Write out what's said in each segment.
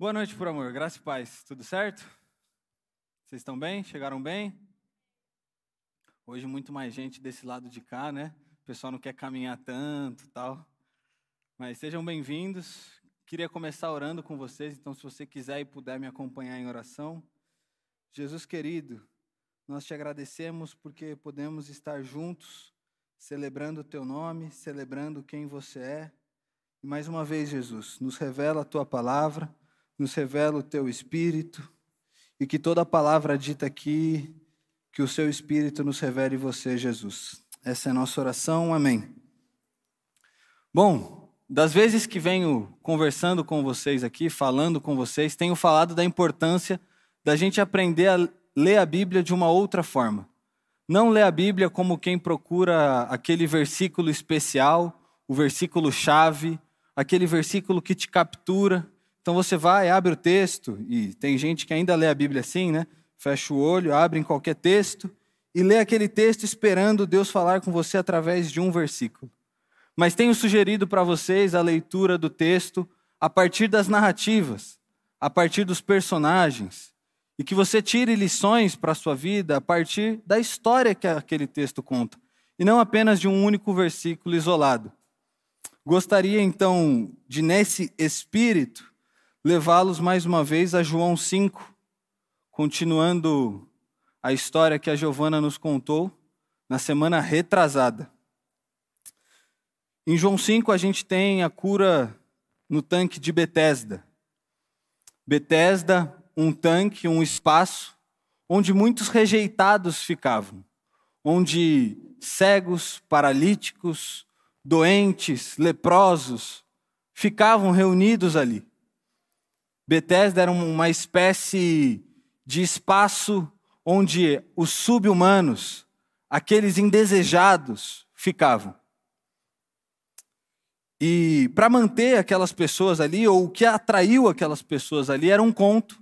Boa noite, por amor. Graça e paz. Tudo certo? Vocês estão bem? Chegaram bem? Hoje muito mais gente desse lado de cá, né? O pessoal não quer caminhar tanto, tal. Mas sejam bem-vindos. Queria começar orando com vocês, então se você quiser e puder me acompanhar em oração. Jesus querido, nós te agradecemos porque podemos estar juntos, celebrando o teu nome, celebrando quem você é. E mais uma vez, Jesus, nos revela a tua palavra nos revela o teu Espírito e que toda palavra dita aqui, que o seu Espírito nos revele você, Jesus. Essa é a nossa oração, amém. Bom, das vezes que venho conversando com vocês aqui, falando com vocês, tenho falado da importância da gente aprender a ler a Bíblia de uma outra forma. Não ler a Bíblia como quem procura aquele versículo especial, o versículo chave, aquele versículo que te captura, então você vai, abre o texto, e tem gente que ainda lê a Bíblia assim, né? Fecha o olho, abre em qualquer texto e lê aquele texto esperando Deus falar com você através de um versículo. Mas tenho sugerido para vocês a leitura do texto a partir das narrativas, a partir dos personagens, e que você tire lições para a sua vida a partir da história que aquele texto conta, e não apenas de um único versículo isolado. Gostaria então de, nesse espírito, levá-los mais uma vez a João 5, continuando a história que a Giovana nos contou na semana retrasada. Em João 5 a gente tem a cura no tanque de Betesda. Betesda, um tanque, um espaço onde muitos rejeitados ficavam, onde cegos, paralíticos, doentes, leprosos ficavam reunidos ali. Betesda era uma espécie de espaço onde os subhumanos, aqueles indesejados, ficavam. E para manter aquelas pessoas ali, ou o que atraiu aquelas pessoas ali, era um conto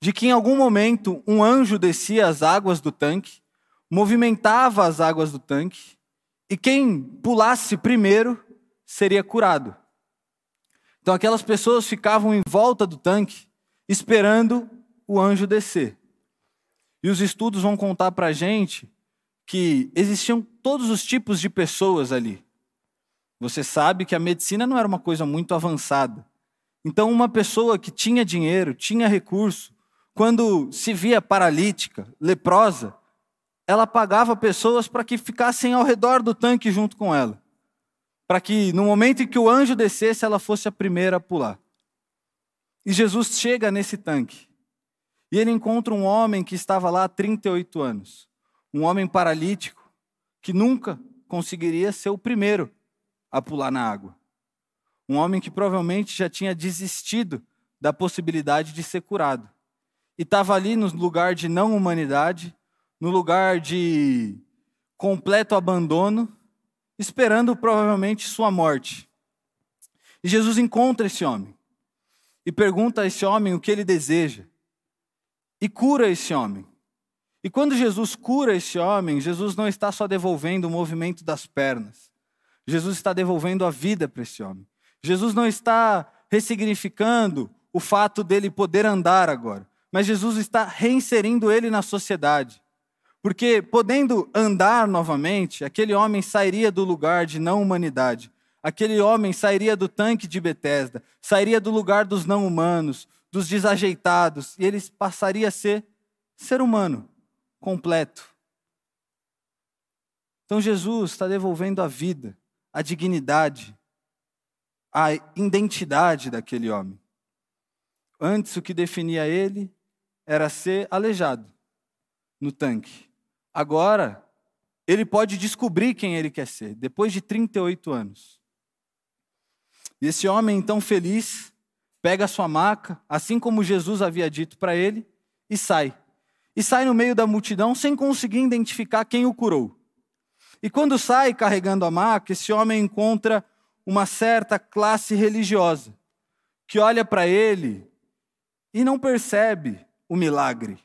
de que em algum momento um anjo descia as águas do tanque, movimentava as águas do tanque, e quem pulasse primeiro seria curado. Então aquelas pessoas ficavam em volta do tanque, esperando o anjo descer. E os estudos vão contar para a gente que existiam todos os tipos de pessoas ali. Você sabe que a medicina não era uma coisa muito avançada. Então, uma pessoa que tinha dinheiro, tinha recurso, quando se via paralítica, leprosa, ela pagava pessoas para que ficassem ao redor do tanque junto com ela para que no momento em que o anjo descesse, ela fosse a primeira a pular. E Jesus chega nesse tanque. E ele encontra um homem que estava lá há 38 anos. Um homem paralítico que nunca conseguiria ser o primeiro a pular na água. Um homem que provavelmente já tinha desistido da possibilidade de ser curado. E estava ali no lugar de não humanidade, no lugar de completo abandono, esperando provavelmente sua morte. E Jesus encontra esse homem e pergunta a esse homem o que ele deseja e cura esse homem. E quando Jesus cura esse homem, Jesus não está só devolvendo o movimento das pernas, Jesus está devolvendo a vida para esse homem. Jesus não está ressignificando o fato dele poder andar agora, mas Jesus está reinserindo ele na sociedade. Porque, podendo andar novamente, aquele homem sairia do lugar de não humanidade. Aquele homem sairia do tanque de Betesda, sairia do lugar dos não humanos, dos desajeitados, e ele passaria a ser ser humano completo. Então Jesus está devolvendo a vida, a dignidade, a identidade daquele homem. Antes o que definia ele era ser aleijado no tanque. Agora, ele pode descobrir quem ele quer ser, depois de 38 anos. E esse homem, então feliz, pega a sua maca, assim como Jesus havia dito para ele, e sai. E sai no meio da multidão sem conseguir identificar quem o curou. E quando sai carregando a maca, esse homem encontra uma certa classe religiosa, que olha para ele e não percebe o milagre,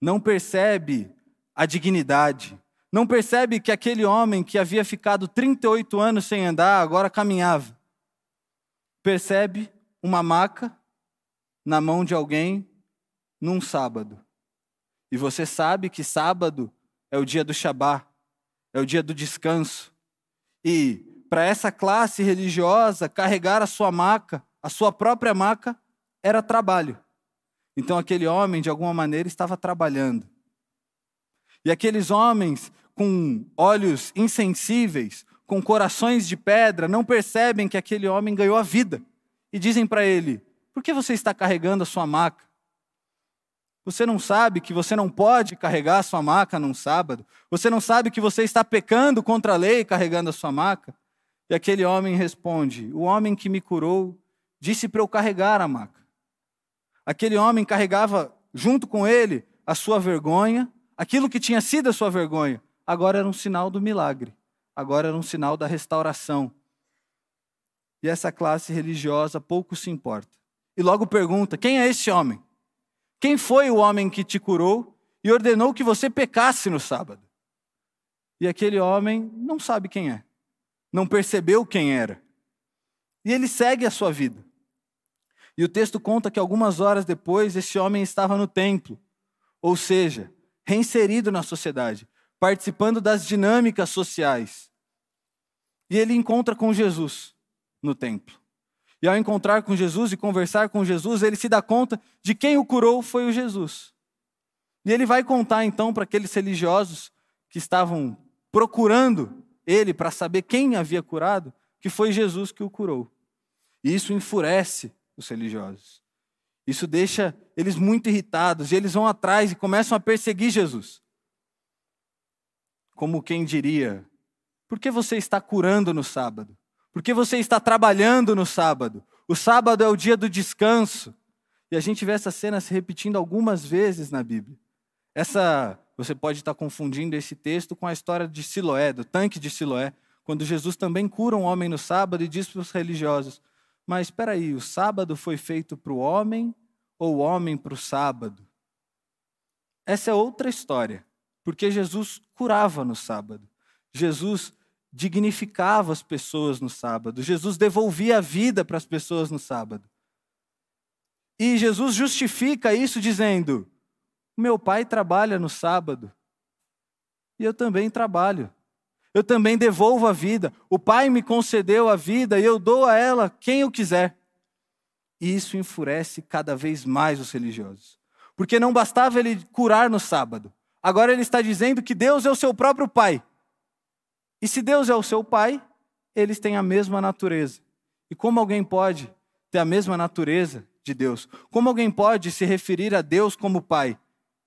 não percebe a dignidade. Não percebe que aquele homem que havia ficado 38 anos sem andar, agora caminhava. Percebe uma maca na mão de alguém num sábado. E você sabe que sábado é o dia do Shabá, é o dia do descanso. E para essa classe religiosa, carregar a sua maca, a sua própria maca, era trabalho. Então aquele homem, de alguma maneira, estava trabalhando. E aqueles homens com olhos insensíveis, com corações de pedra, não percebem que aquele homem ganhou a vida. E dizem para ele: Por que você está carregando a sua maca? Você não sabe que você não pode carregar a sua maca num sábado? Você não sabe que você está pecando contra a lei carregando a sua maca? E aquele homem responde: O homem que me curou disse para eu carregar a maca. Aquele homem carregava junto com ele a sua vergonha, aquilo que tinha sido a sua vergonha, agora era um sinal do milagre, agora era um sinal da restauração. E essa classe religiosa pouco se importa. E logo pergunta: quem é esse homem? Quem foi o homem que te curou e ordenou que você pecasse no sábado? E aquele homem não sabe quem é, não percebeu quem era. E ele segue a sua vida. E o texto conta que algumas horas depois esse homem estava no templo, ou seja, reinserido na sociedade, participando das dinâmicas sociais. E ele encontra com Jesus no templo. E ao encontrar com Jesus e conversar com Jesus, ele se dá conta de quem o curou foi o Jesus. E ele vai contar então para aqueles religiosos que estavam procurando ele para saber quem havia curado, que foi Jesus que o curou. E isso enfurece os religiosos. Isso deixa eles muito irritados e eles vão atrás e começam a perseguir Jesus. Como quem diria: por que você está curando no sábado? Por que você está trabalhando no sábado? O sábado é o dia do descanso. E a gente vê essa cena se repetindo algumas vezes na Bíblia. Essa, você pode estar confundindo esse texto com a história de Siloé, do tanque de Siloé, quando Jesus também cura um homem no sábado e diz para os religiosos: Mas espera aí, o sábado foi feito para o homem ou o homem para o sábado? Essa é outra história, porque Jesus curava no sábado. Jesus dignificava as pessoas no sábado. Jesus devolvia a vida para as pessoas no sábado. E Jesus justifica isso dizendo: Meu pai trabalha no sábado e eu também trabalho. Eu também devolvo a vida. O pai me concedeu a vida e eu dou a ela quem eu quiser. E isso enfurece cada vez mais os religiosos. Porque não bastava ele curar no sábado. Agora ele está dizendo que Deus é o seu próprio pai. E se Deus é o seu pai, eles têm a mesma natureza. E como alguém pode ter a mesma natureza de Deus? Como alguém pode se referir a Deus como pai?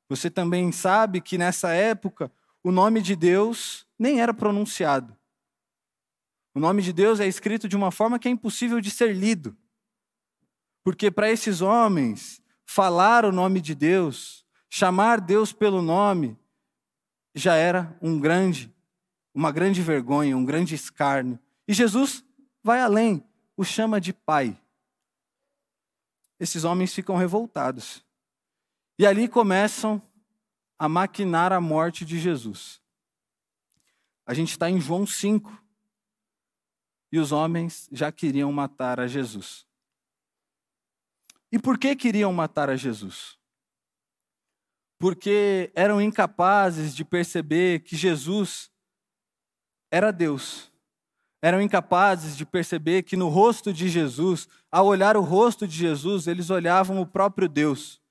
Você também sabe que nessa época o nome de Deus nem era pronunciado. O nome de Deus é escrito de uma forma que é impossível de ser lido. Porque para esses homens, falar o nome de Deus, chamar Deus pelo nome, já era um grande uma grande vergonha, um grande escárnio. E Jesus vai além, o chama de pai. Esses homens ficam revoltados. E ali começam a maquinar a morte de Jesus. A gente está em João 5. E os homens já queriam matar a Jesus. E por que queriam matar a Jesus? Porque eram incapazes de perceber que Jesus era Deus. Eram incapazes de perceber que no rosto de Jesus, ao olhar o rosto de Jesus, eles olhavam o próprio Deus.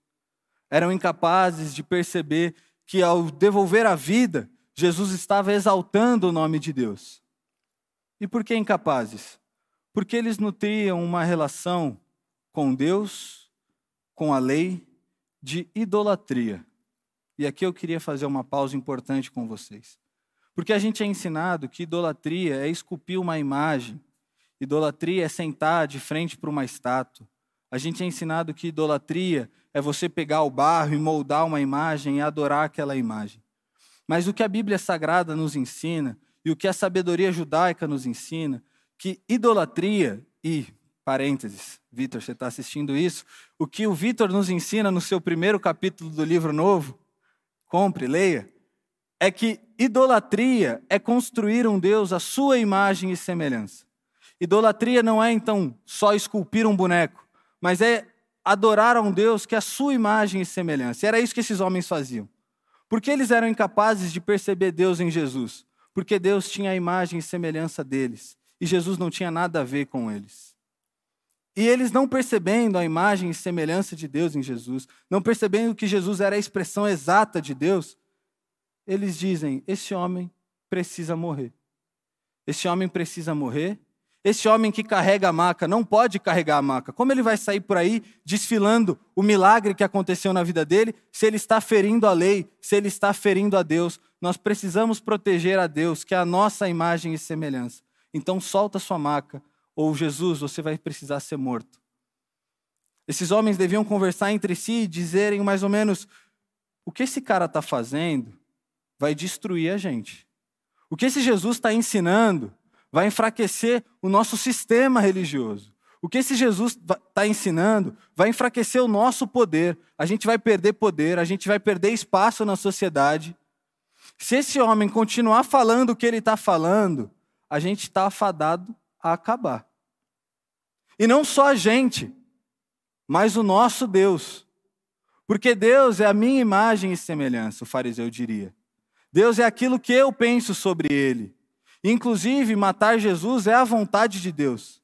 Eram incapazes de perceber que ao devolver a vida, Jesus estava exaltando o nome de Deus. E por que incapazes? Porque eles nutriam uma relação com Deus, com a lei, de idolatria. E aqui eu queria fazer uma pausa importante com vocês. Porque a gente é ensinado que idolatria é esculpir uma imagem, idolatria é sentar de frente para uma estátua. A gente é ensinado que idolatria é você pegar o barro e moldar uma imagem e adorar aquela imagem. Mas o que a Bíblia Sagrada nos ensina e o que a sabedoria judaica nos ensina, que idolatria e parênteses, Vitor, você está assistindo isso? O que o Vitor nos ensina no seu primeiro capítulo do livro novo, compre, leia, é que idolatria é construir um Deus à sua imagem e semelhança. Idolatria não é, então, só esculpir um boneco, mas é adorar a um Deus que é a sua imagem e semelhança. E era isso que esses homens faziam. Por que eles eram incapazes de perceber Deus em Jesus? Porque Deus tinha a imagem e semelhança deles. E Jesus não tinha nada a ver com eles. E eles não percebendo a imagem e semelhança de Deus em Jesus, não percebendo que Jesus era a expressão exata de Deus, eles dizem: esse homem precisa morrer. Esse homem precisa morrer. Esse homem que carrega a maca não pode carregar a maca. Como ele vai sair por aí desfilando o milagre que aconteceu na vida dele, se ele está ferindo a lei, se ele está ferindo a Deus? Nós precisamos proteger a Deus, que é a nossa imagem e semelhança. Então solta sua maca, ou Jesus, você vai precisar ser morto. Esses homens deviam conversar entre si e dizerem mais ou menos: o que esse cara está fazendo vai destruir a gente. O que esse Jesus está ensinando vai enfraquecer o nosso sistema religioso. O que esse Jesus está ensinando vai enfraquecer o nosso poder. A gente vai perder poder, a gente vai perder espaço na sociedade. Se esse homem continuar falando o que ele está falando, a gente está afadado a acabar. E não só a gente, mas o nosso Deus. Porque Deus é a minha imagem e semelhança, o fariseu diria. Deus é aquilo que eu penso sobre ele. Inclusive, matar Jesus é a vontade de Deus.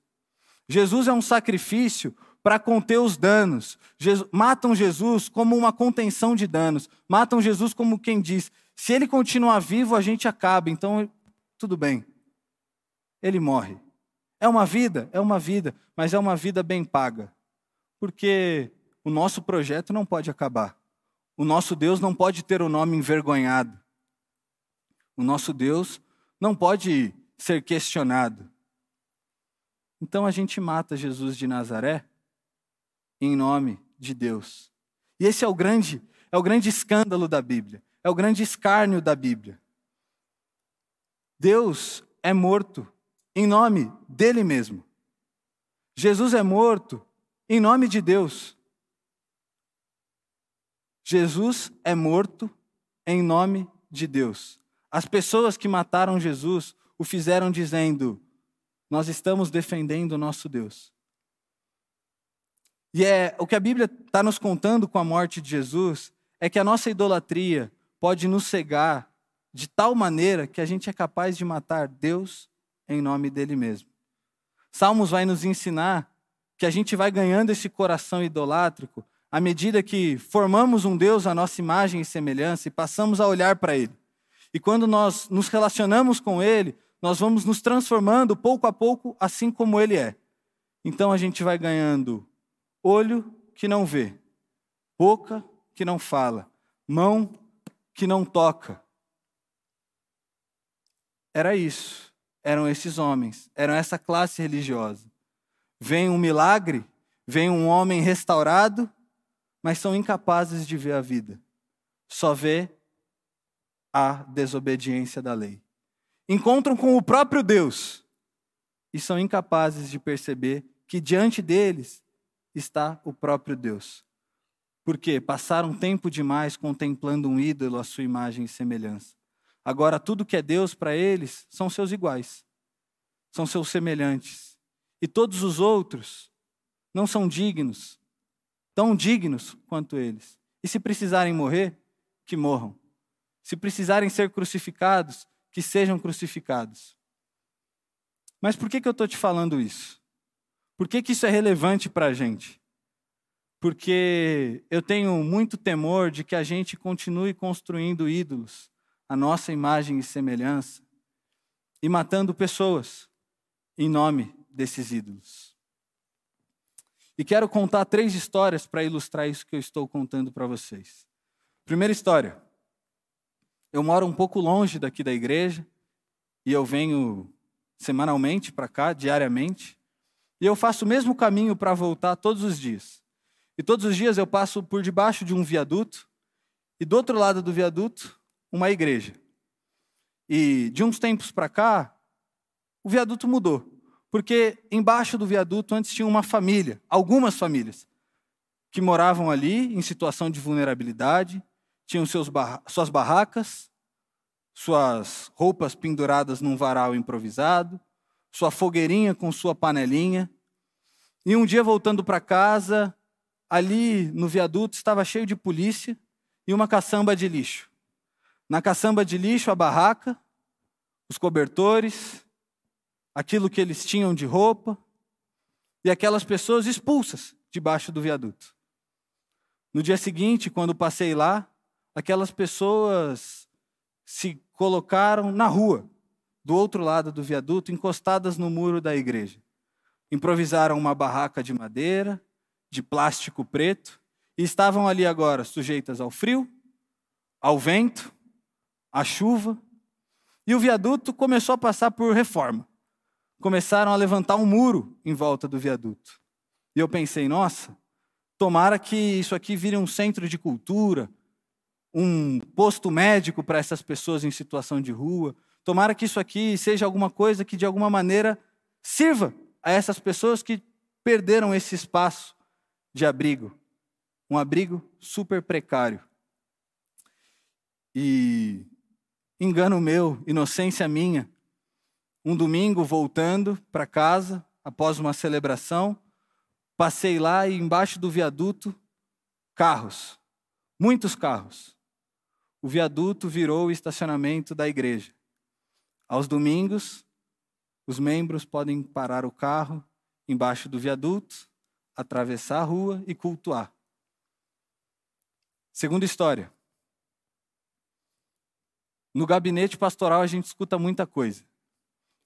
Jesus é um sacrifício para conter os danos. Jesus, matam Jesus como uma contenção de danos. Matam Jesus como quem diz: se ele continuar vivo, a gente acaba. Então, tudo bem. Ele morre. É uma vida? É uma vida, mas é uma vida bem paga. Porque o nosso projeto não pode acabar. O nosso Deus não pode ter o nome envergonhado. O nosso Deus não pode ser questionado. Então a gente mata Jesus de Nazaré em nome de Deus. E esse é o grande, é o grande escândalo da Bíblia, é o grande escárnio da Bíblia. Deus é morto em nome dele mesmo. Jesus é morto em nome de Deus. Jesus é morto em nome de Deus. As pessoas que mataram Jesus o fizeram dizendo: Nós estamos defendendo o nosso Deus. E é o que a Bíblia está nos contando com a morte de Jesus é que a nossa idolatria pode nos cegar de tal maneira que a gente é capaz de matar Deus em nome dele mesmo. Salmos vai nos ensinar que a gente vai ganhando esse coração idolátrico à medida que formamos um Deus à nossa imagem e semelhança e passamos a olhar para ele. E quando nós nos relacionamos com ele, nós vamos nos transformando pouco a pouco assim como ele é. Então a gente vai ganhando olho que não vê, boca que não fala, mão que não toca. Era isso eram esses homens, eram essa classe religiosa. Vem um milagre, vem um homem restaurado, mas são incapazes de ver a vida. Só vê a desobediência da lei. Encontram com o próprio Deus e são incapazes de perceber que diante deles está o próprio Deus. Porque passaram tempo demais contemplando um ídolo à sua imagem e semelhança. Agora, tudo que é Deus para eles são seus iguais, são seus semelhantes. E todos os outros não são dignos, tão dignos quanto eles. E se precisarem morrer, que morram. Se precisarem ser crucificados, que sejam crucificados. Mas por que, que eu estou te falando isso? Por que, que isso é relevante para a gente? Porque eu tenho muito temor de que a gente continue construindo ídolos a nossa imagem e semelhança e matando pessoas em nome desses ídolos. E quero contar três histórias para ilustrar isso que eu estou contando para vocês. Primeira história. Eu moro um pouco longe daqui da igreja e eu venho semanalmente para cá, diariamente, e eu faço o mesmo caminho para voltar todos os dias. E todos os dias eu passo por debaixo de um viaduto, e do outro lado do viaduto uma igreja. E de uns tempos para cá, o viaduto mudou. Porque embaixo do viaduto antes tinha uma família, algumas famílias, que moravam ali em situação de vulnerabilidade, tinham barra suas barracas, suas roupas penduradas num varal improvisado, sua fogueirinha com sua panelinha. E um dia, voltando para casa, ali no viaduto estava cheio de polícia e uma caçamba de lixo. Na caçamba de lixo, a barraca, os cobertores, aquilo que eles tinham de roupa, e aquelas pessoas expulsas debaixo do viaduto. No dia seguinte, quando passei lá, aquelas pessoas se colocaram na rua, do outro lado do viaduto, encostadas no muro da igreja. Improvisaram uma barraca de madeira, de plástico preto, e estavam ali agora sujeitas ao frio, ao vento, à chuva. E o viaduto começou a passar por reforma. Começaram a levantar um muro em volta do viaduto. E eu pensei, nossa, tomara que isso aqui vire um centro de cultura, um posto médico para essas pessoas em situação de rua. Tomara que isso aqui seja alguma coisa que de alguma maneira sirva a essas pessoas que perderam esse espaço de abrigo, um abrigo super precário. E engano meu, inocência minha, um domingo voltando para casa após uma celebração, passei lá e embaixo do viaduto carros, muitos carros. O viaduto virou o estacionamento da igreja. Aos domingos, os membros podem parar o carro embaixo do viaduto, atravessar a rua e cultuar. Segunda história. No gabinete pastoral a gente escuta muita coisa.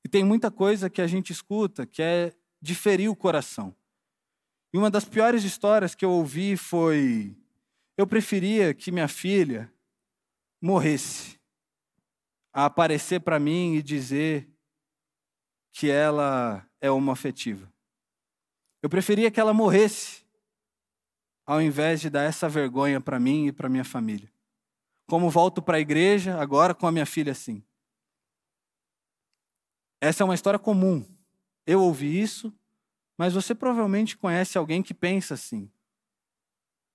E tem muita coisa que a gente escuta que é de ferir o coração. E uma das piores histórias que eu ouvi foi: eu preferia que minha filha morresse a aparecer para mim e dizer que ela é homoafetiva. Eu preferia que ela morresse ao invés de dar essa vergonha para mim e para minha família. Como volto para a igreja agora com a minha filha assim. Essa é uma história comum. Eu ouvi isso, mas você provavelmente conhece alguém que pensa assim.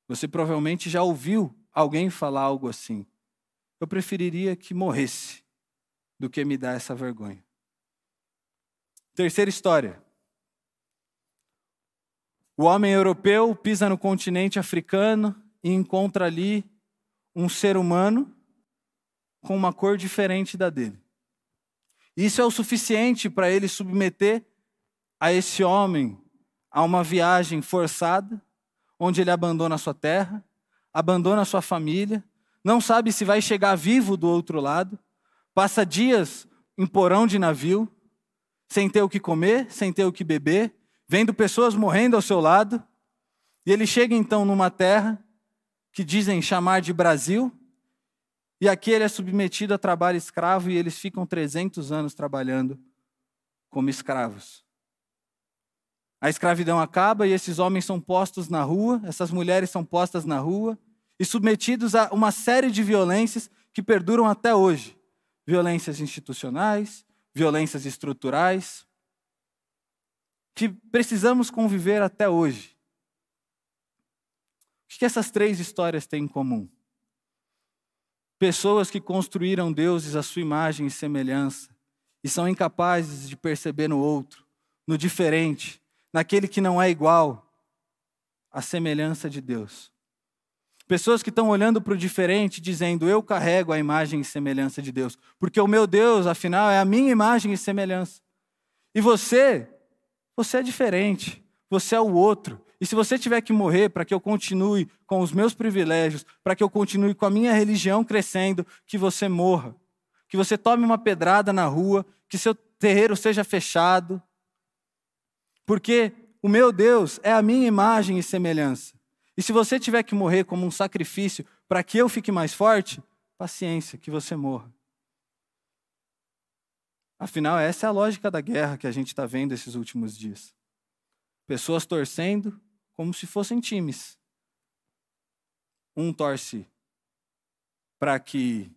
Você provavelmente já ouviu alguém falar algo assim. Eu preferiria que morresse do que me dar essa vergonha. Terceira história. O homem europeu pisa no continente africano e encontra ali um ser humano com uma cor diferente da dele. Isso é o suficiente para ele submeter a esse homem a uma viagem forçada, onde ele abandona sua terra, abandona sua família, não sabe se vai chegar vivo do outro lado, passa dias em porão de navio, sem ter o que comer, sem ter o que beber, vendo pessoas morrendo ao seu lado, e ele chega então numa terra que dizem chamar de Brasil, e aqui ele é submetido a trabalho escravo e eles ficam 300 anos trabalhando como escravos. A escravidão acaba e esses homens são postos na rua, essas mulheres são postas na rua e submetidos a uma série de violências que perduram até hoje violências institucionais, violências estruturais, que precisamos conviver até hoje. O que essas três histórias têm em comum? Pessoas que construíram deuses à sua imagem e semelhança e são incapazes de perceber no outro, no diferente, naquele que não é igual, a semelhança de Deus. Pessoas que estão olhando para o diferente, dizendo: Eu carrego a imagem e semelhança de Deus, porque o meu Deus, afinal, é a minha imagem e semelhança. E você, você é diferente, você é o outro. E se você tiver que morrer para que eu continue com os meus privilégios, para que eu continue com a minha religião crescendo, que você morra. Que você tome uma pedrada na rua, que seu terreiro seja fechado. Porque o meu Deus é a minha imagem e semelhança. E se você tiver que morrer como um sacrifício para que eu fique mais forte, paciência, que você morra. Afinal, essa é a lógica da guerra que a gente está vendo esses últimos dias. Pessoas torcendo como se fossem times. Um torce para que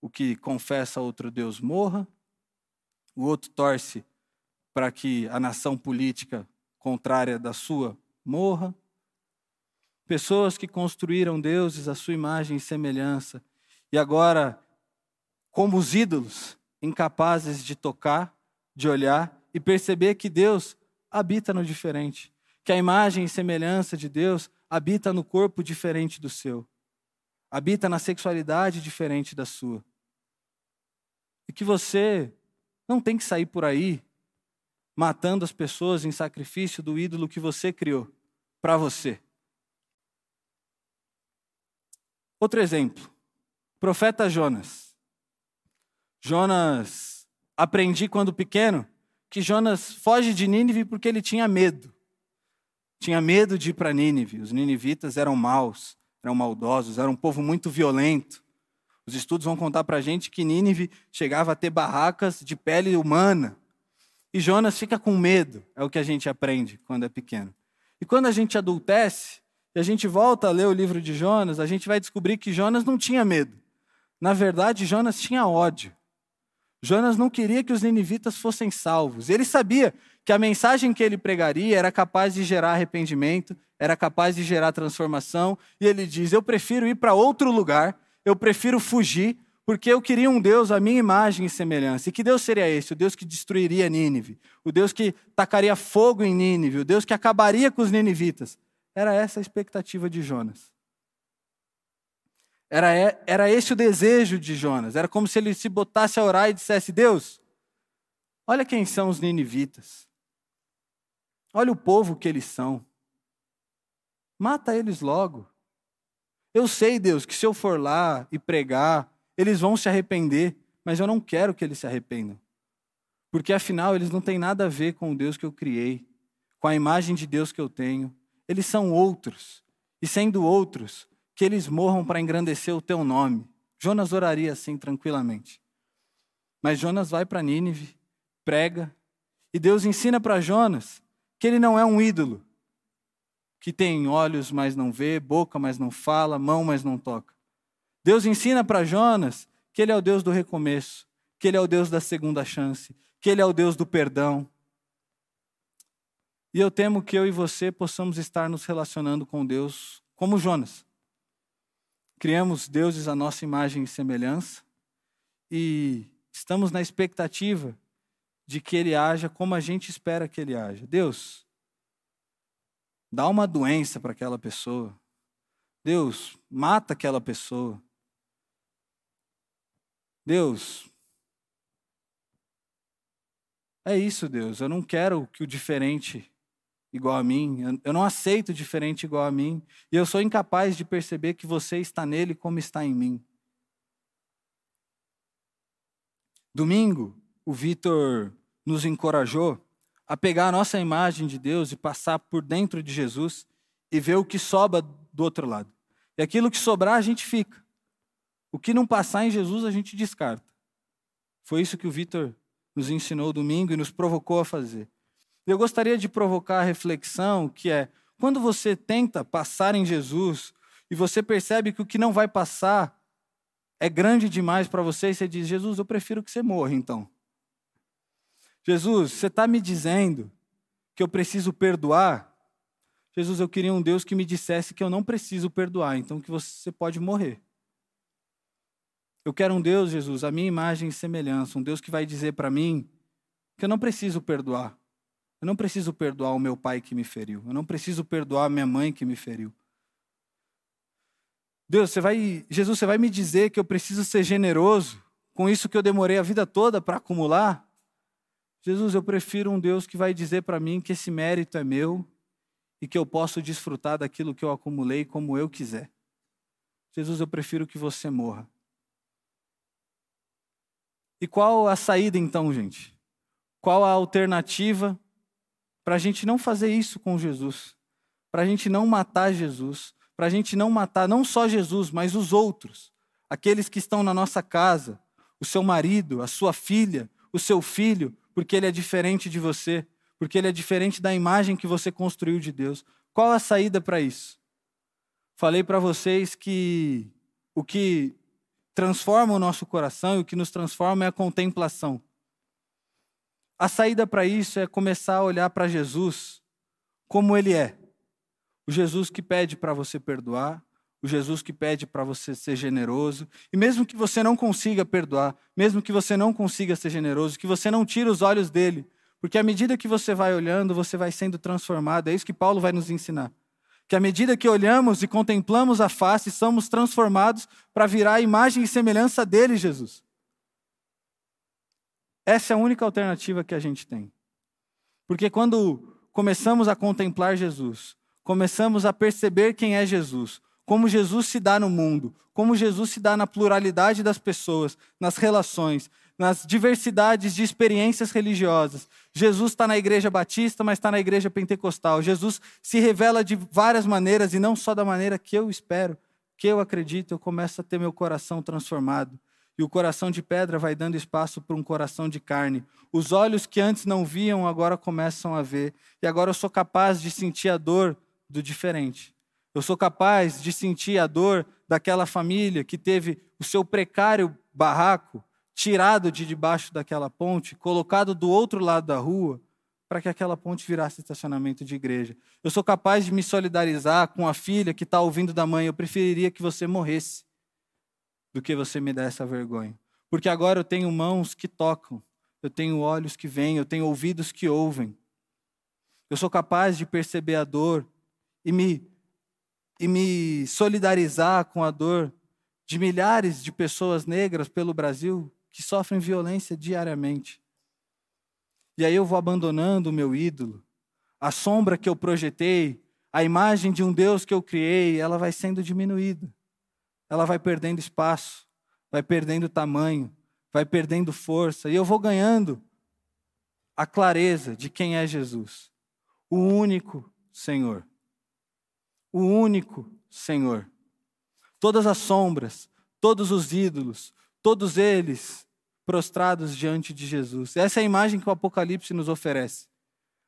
o que confessa outro Deus morra, o outro torce para que a nação política contrária da sua morra. Pessoas que construíram deuses à sua imagem e semelhança e agora, como os ídolos, incapazes de tocar, de olhar e perceber que Deus habita no diferente, que a imagem e semelhança de Deus habita no corpo diferente do seu, habita na sexualidade diferente da sua. E que você não tem que sair por aí matando as pessoas em sacrifício do ídolo que você criou para você. Outro exemplo, profeta Jonas. Jonas, aprendi quando pequeno que Jonas foge de Nínive porque ele tinha medo. Tinha medo de ir para Nínive. Os ninivitas eram maus, eram maldosos, eram um povo muito violento. Os estudos vão contar para a gente que Nínive chegava a ter barracas de pele humana. E Jonas fica com medo, é o que a gente aprende quando é pequeno. E quando a gente adultece, e a gente volta a ler o livro de Jonas, a gente vai descobrir que Jonas não tinha medo. Na verdade, Jonas tinha ódio. Jonas não queria que os ninivitas fossem salvos. Ele sabia que a mensagem que ele pregaria era capaz de gerar arrependimento, era capaz de gerar transformação, e ele diz: Eu prefiro ir para outro lugar, eu prefiro fugir, porque eu queria um Deus à minha imagem e semelhança. E que Deus seria esse? O Deus que destruiria Nínive, o Deus que tacaria fogo em Nínive, o Deus que acabaria com os ninivitas. Era essa a expectativa de Jonas. Era, era esse o desejo de Jonas. Era como se ele se botasse a orar e dissesse: Deus, olha quem são os ninivitas. Olha o povo que eles são. Mata eles logo. Eu sei, Deus, que se eu for lá e pregar, eles vão se arrepender, mas eu não quero que eles se arrependam. Porque afinal eles não têm nada a ver com o Deus que eu criei, com a imagem de Deus que eu tenho. Eles são outros. E sendo outros, que eles morram para engrandecer o teu nome. Jonas oraria assim tranquilamente. Mas Jonas vai para Nínive, prega, e Deus ensina para Jonas que ele não é um ídolo, que tem olhos, mas não vê, boca, mas não fala, mão, mas não toca. Deus ensina para Jonas que ele é o Deus do recomeço, que ele é o Deus da segunda chance, que ele é o Deus do perdão. E eu temo que eu e você possamos estar nos relacionando com Deus como Jonas. Criamos deuses à nossa imagem e semelhança e estamos na expectativa de que ele haja como a gente espera que ele haja. Deus, dá uma doença para aquela pessoa. Deus, mata aquela pessoa. Deus, é isso, Deus. Eu não quero que o diferente igual a mim, eu não aceito diferente igual a mim, e eu sou incapaz de perceber que você está nele como está em mim. Domingo, o Vitor nos encorajou a pegar a nossa imagem de Deus e passar por dentro de Jesus e ver o que sobra do outro lado. E aquilo que sobrar, a gente fica. O que não passar em Jesus, a gente descarta. Foi isso que o Vitor nos ensinou domingo e nos provocou a fazer. Eu gostaria de provocar a reflexão que é: quando você tenta passar em Jesus e você percebe que o que não vai passar é grande demais para você, e você diz: Jesus, eu prefiro que você morra então. Jesus, você está me dizendo que eu preciso perdoar? Jesus, eu queria um Deus que me dissesse que eu não preciso perdoar, então que você pode morrer. Eu quero um Deus, Jesus, a minha imagem e semelhança, um Deus que vai dizer para mim que eu não preciso perdoar, eu não preciso perdoar o meu pai que me feriu. Eu não preciso perdoar a minha mãe que me feriu. Deus, você vai, Jesus, você vai me dizer que eu preciso ser generoso com isso que eu demorei a vida toda para acumular? Jesus, eu prefiro um Deus que vai dizer para mim que esse mérito é meu e que eu posso desfrutar daquilo que eu acumulei como eu quiser. Jesus, eu prefiro que você morra. E qual a saída então, gente? Qual a alternativa para a gente não fazer isso com Jesus, para a gente não matar Jesus, para a gente não matar não só Jesus, mas os outros, aqueles que estão na nossa casa, o seu marido, a sua filha, o seu filho, porque ele é diferente de você, porque ele é diferente da imagem que você construiu de Deus. Qual a saída para isso? Falei para vocês que o que transforma o nosso coração e o que nos transforma é a contemplação. A saída para isso é começar a olhar para Jesus como ele é. O Jesus que pede para você perdoar, o Jesus que pede para você ser generoso, e mesmo que você não consiga perdoar, mesmo que você não consiga ser generoso, que você não tire os olhos dele, porque à medida que você vai olhando, você vai sendo transformado. É isso que Paulo vai nos ensinar. Que à medida que olhamos e contemplamos a face, somos transformados para virar a imagem e semelhança dele, Jesus. Essa é a única alternativa que a gente tem. Porque quando começamos a contemplar Jesus, começamos a perceber quem é Jesus, como Jesus se dá no mundo, como Jesus se dá na pluralidade das pessoas, nas relações, nas diversidades de experiências religiosas. Jesus está na igreja batista, mas está na igreja pentecostal. Jesus se revela de várias maneiras e não só da maneira que eu espero, que eu acredito. Eu começo a ter meu coração transformado. E o coração de pedra vai dando espaço para um coração de carne. Os olhos que antes não viam, agora começam a ver. E agora eu sou capaz de sentir a dor do diferente. Eu sou capaz de sentir a dor daquela família que teve o seu precário barraco tirado de debaixo daquela ponte, colocado do outro lado da rua, para que aquela ponte virasse estacionamento de igreja. Eu sou capaz de me solidarizar com a filha que está ouvindo da mãe. Eu preferiria que você morresse do que você me der essa vergonha. Porque agora eu tenho mãos que tocam, eu tenho olhos que veem, eu tenho ouvidos que ouvem. Eu sou capaz de perceber a dor e me, e me solidarizar com a dor de milhares de pessoas negras pelo Brasil que sofrem violência diariamente. E aí eu vou abandonando o meu ídolo, a sombra que eu projetei, a imagem de um Deus que eu criei, ela vai sendo diminuída ela vai perdendo espaço, vai perdendo tamanho, vai perdendo força, e eu vou ganhando a clareza de quem é Jesus, o único Senhor. O único Senhor. Todas as sombras, todos os ídolos, todos eles prostrados diante de Jesus. Essa é a imagem que o Apocalipse nos oferece.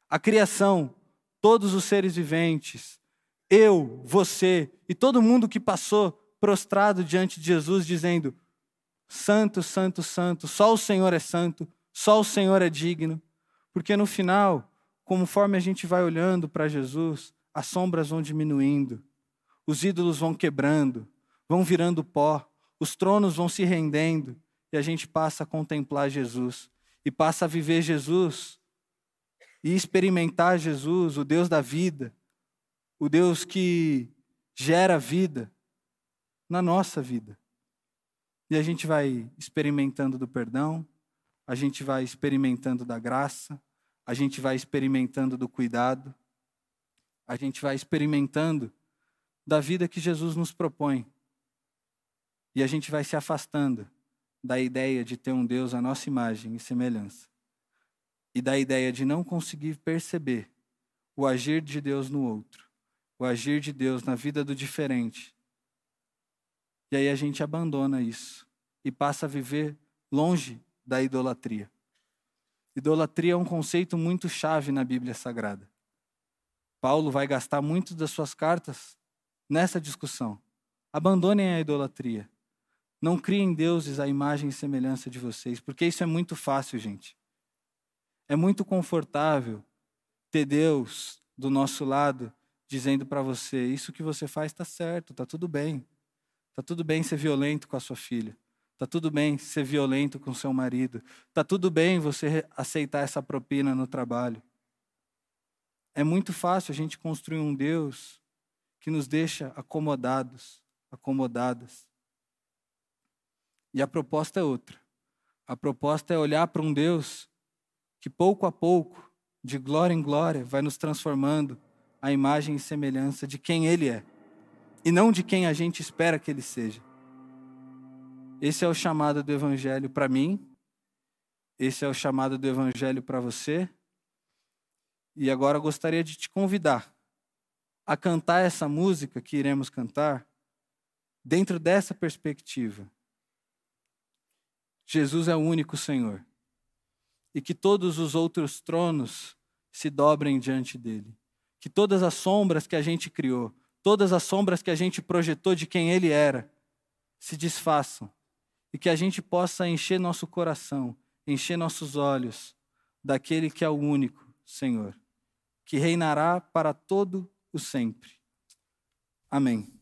A criação, todos os seres viventes, eu, você e todo mundo que passou prostrado diante de Jesus, dizendo: Santo, Santo, Santo, só o Senhor é santo, só o Senhor é digno. Porque no final, conforme a gente vai olhando para Jesus, as sombras vão diminuindo, os ídolos vão quebrando, vão virando pó, os tronos vão se rendendo e a gente passa a contemplar Jesus e passa a viver Jesus e experimentar Jesus, o Deus da vida, o Deus que gera vida, na nossa vida. E a gente vai experimentando do perdão, a gente vai experimentando da graça, a gente vai experimentando do cuidado, a gente vai experimentando da vida que Jesus nos propõe. E a gente vai se afastando da ideia de ter um Deus à nossa imagem e semelhança. E da ideia de não conseguir perceber o agir de Deus no outro, o agir de Deus na vida do diferente, e aí a gente abandona isso e passa a viver longe da idolatria. Idolatria é um conceito muito chave na Bíblia Sagrada. Paulo vai gastar muitas das suas cartas nessa discussão. Abandonem a idolatria. Não criem deuses à imagem e semelhança de vocês, porque isso é muito fácil, gente. É muito confortável ter Deus do nosso lado dizendo para você: isso que você faz está certo, está tudo bem. Tá tudo bem ser violento com a sua filha. Tá tudo bem ser violento com seu marido. Tá tudo bem você aceitar essa propina no trabalho. É muito fácil a gente construir um Deus que nos deixa acomodados, acomodadas. E a proposta é outra. A proposta é olhar para um Deus que pouco a pouco, de glória em glória, vai nos transformando a imagem e semelhança de quem Ele é e não de quem a gente espera que ele seja. Esse é o chamado do Evangelho para mim, esse é o chamado do Evangelho para você. E agora gostaria de te convidar a cantar essa música que iremos cantar dentro dessa perspectiva. Jesus é o único Senhor e que todos os outros tronos se dobrem diante dele, que todas as sombras que a gente criou, todas as sombras que a gente projetou de quem Ele era se desfaçam e que a gente possa encher nosso coração, encher nossos olhos daquele que é o único Senhor, que reinará para todo o sempre. Amém.